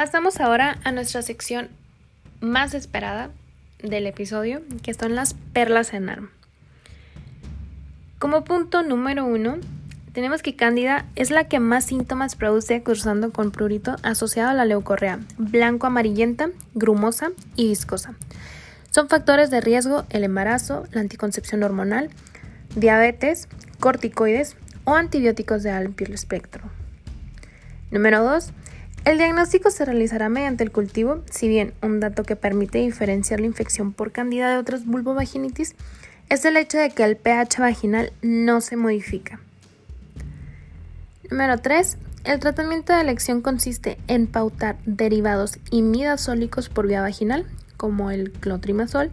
Pasamos ahora a nuestra sección más esperada del episodio, que son las perlas en arma. Como punto número uno, tenemos que Cándida es la que más síntomas produce cursando con prurito asociado a la leucorrea, blanco amarillenta, grumosa y viscosa. Son factores de riesgo el embarazo, la anticoncepción hormonal, diabetes, corticoides o antibióticos de amplio espectro. Número 2. El diagnóstico se realizará mediante el cultivo, si bien un dato que permite diferenciar la infección por candida de otras vulvovaginitis es el hecho de que el pH vaginal no se modifica. Número 3. El tratamiento de elección consiste en pautar derivados imidazólicos por vía vaginal, como el clotrimazol,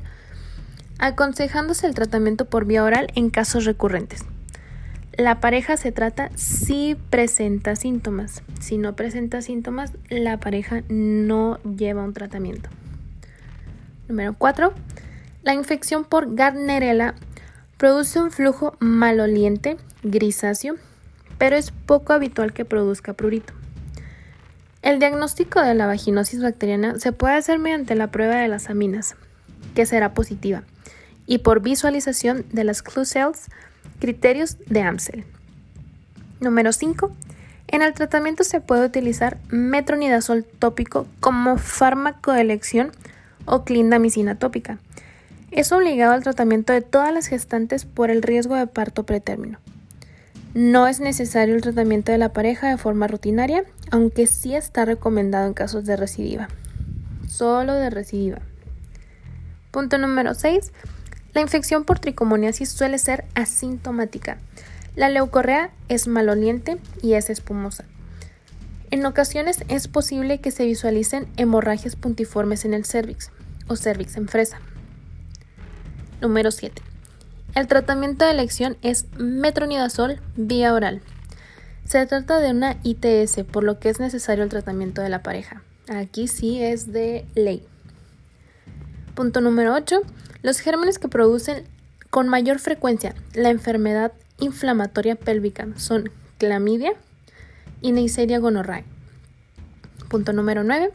aconsejándose el tratamiento por vía oral en casos recurrentes. La pareja se trata si presenta síntomas. Si no presenta síntomas, la pareja no lleva un tratamiento. Número 4. La infección por Gardnerella produce un flujo maloliente, grisáceo, pero es poco habitual que produzca prurito. El diagnóstico de la vaginosis bacteriana se puede hacer mediante la prueba de las aminas, que será positiva, y por visualización de las clue cells Criterios de Amsel. Número 5. En el tratamiento se puede utilizar metronidazol tópico como fármaco de elección o clindamicina tópica. Es obligado al tratamiento de todas las gestantes por el riesgo de parto pretérmino. No es necesario el tratamiento de la pareja de forma rutinaria, aunque sí está recomendado en casos de recidiva. Solo de recidiva. Punto número 6. La infección por tricomoniasis suele ser asintomática. La leucorrea es maloliente y es espumosa. En ocasiones es posible que se visualicen hemorragias puntiformes en el cervix o cervix en fresa. Número 7. El tratamiento de elección es metronidazol vía oral. Se trata de una ITS, por lo que es necesario el tratamiento de la pareja. Aquí sí es de ley. Punto número 8. Los gérmenes que producen con mayor frecuencia la enfermedad inflamatoria pélvica son clamidia y Neisseria gonorrhoeae. Punto número 9.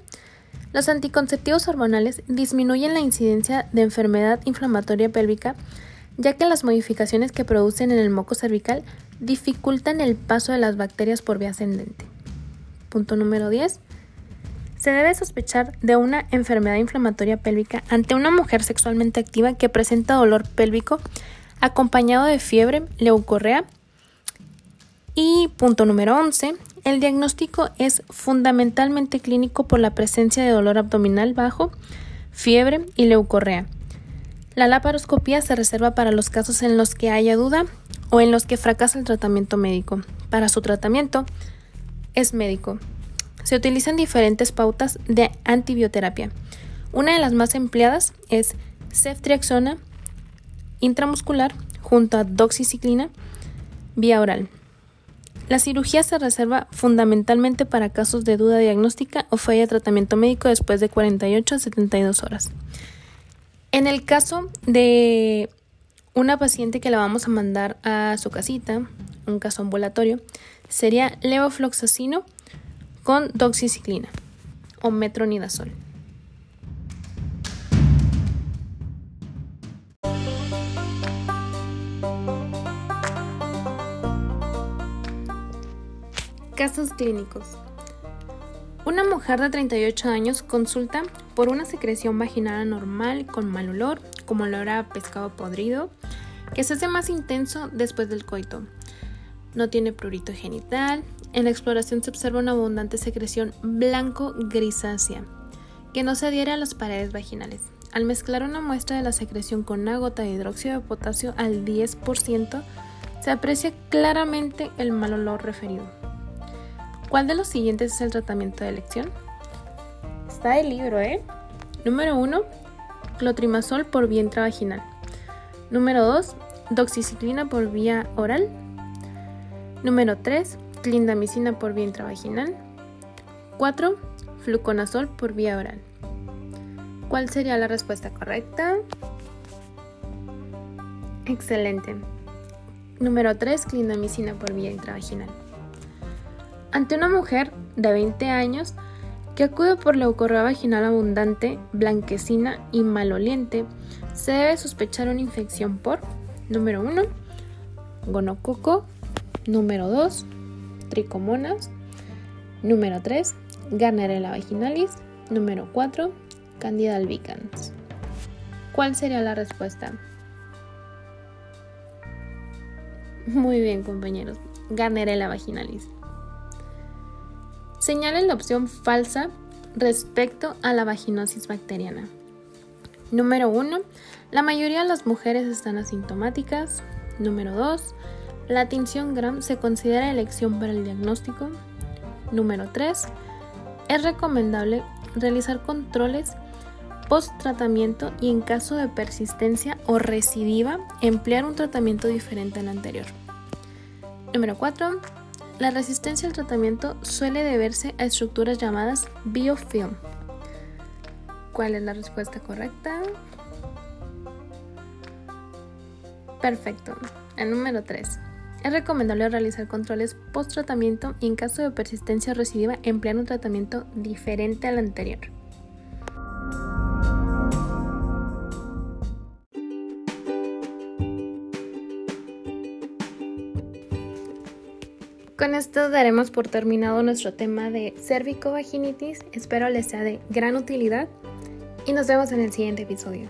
Los anticonceptivos hormonales disminuyen la incidencia de enfermedad inflamatoria pélvica ya que las modificaciones que producen en el moco cervical dificultan el paso de las bacterias por vía ascendente. Punto número 10. Se debe sospechar de una enfermedad inflamatoria pélvica ante una mujer sexualmente activa que presenta dolor pélvico acompañado de fiebre, leucorrea. Y punto número 11. El diagnóstico es fundamentalmente clínico por la presencia de dolor abdominal bajo, fiebre y leucorrea. La laparoscopía se reserva para los casos en los que haya duda o en los que fracasa el tratamiento médico. Para su tratamiento es médico. Se utilizan diferentes pautas de antibioterapia. Una de las más empleadas es ceftriaxona intramuscular junto a doxiciclina vía oral. La cirugía se reserva fundamentalmente para casos de duda diagnóstica o falla de tratamiento médico después de 48 a 72 horas. En el caso de una paciente que la vamos a mandar a su casita, un caso ambulatorio, sería levofloxacino con doxiciclina o metronidazol. Casos clínicos. Una mujer de 38 años consulta por una secreción vaginal anormal con mal olor, como olor a pescado podrido, que se hace más intenso después del coito. No tiene prurito genital, en la exploración se observa una abundante secreción blanco-grisácea que no se adhiere a las paredes vaginales. Al mezclar una muestra de la secreción con una de hidróxido de potasio al 10%, se aprecia claramente el mal olor referido. ¿Cuál de los siguientes es el tratamiento de elección? Está el libro, ¿eh? Número 1, clotrimazol por vía intravaginal. Número 2, doxiciclina por vía oral. Número 3, clindamicina por vía intravaginal. 4. Fluconazol por vía oral. ¿Cuál sería la respuesta correcta? Excelente. Número 3. Clindamicina por vía intravaginal. Ante una mujer de 20 años que acude por leucorrea vaginal abundante, blanquecina y maloliente, se debe sospechar una infección por número 1, gonococo, número 2, tricomonas, número 3, Garnerella vaginalis, número 4, Candida albicans. ¿Cuál sería la respuesta? Muy bien, compañeros. Garnerella vaginalis. Señalen la opción falsa respecto a la vaginosis bacteriana. Número 1. La mayoría de las mujeres están asintomáticas. Número 2. La tinción Gram se considera elección para el diagnóstico. Número 3. Es recomendable realizar controles post-tratamiento y en caso de persistencia o recidiva, emplear un tratamiento diferente al anterior. Número 4. La resistencia al tratamiento suele deberse a estructuras llamadas biofilm. ¿Cuál es la respuesta correcta? Perfecto. El número 3. Es recomendable realizar controles post-tratamiento y en caso de persistencia recidiva emplear un tratamiento diferente al anterior. Con esto daremos por terminado nuestro tema de cervicovaginitis. Espero les sea de gran utilidad y nos vemos en el siguiente episodio.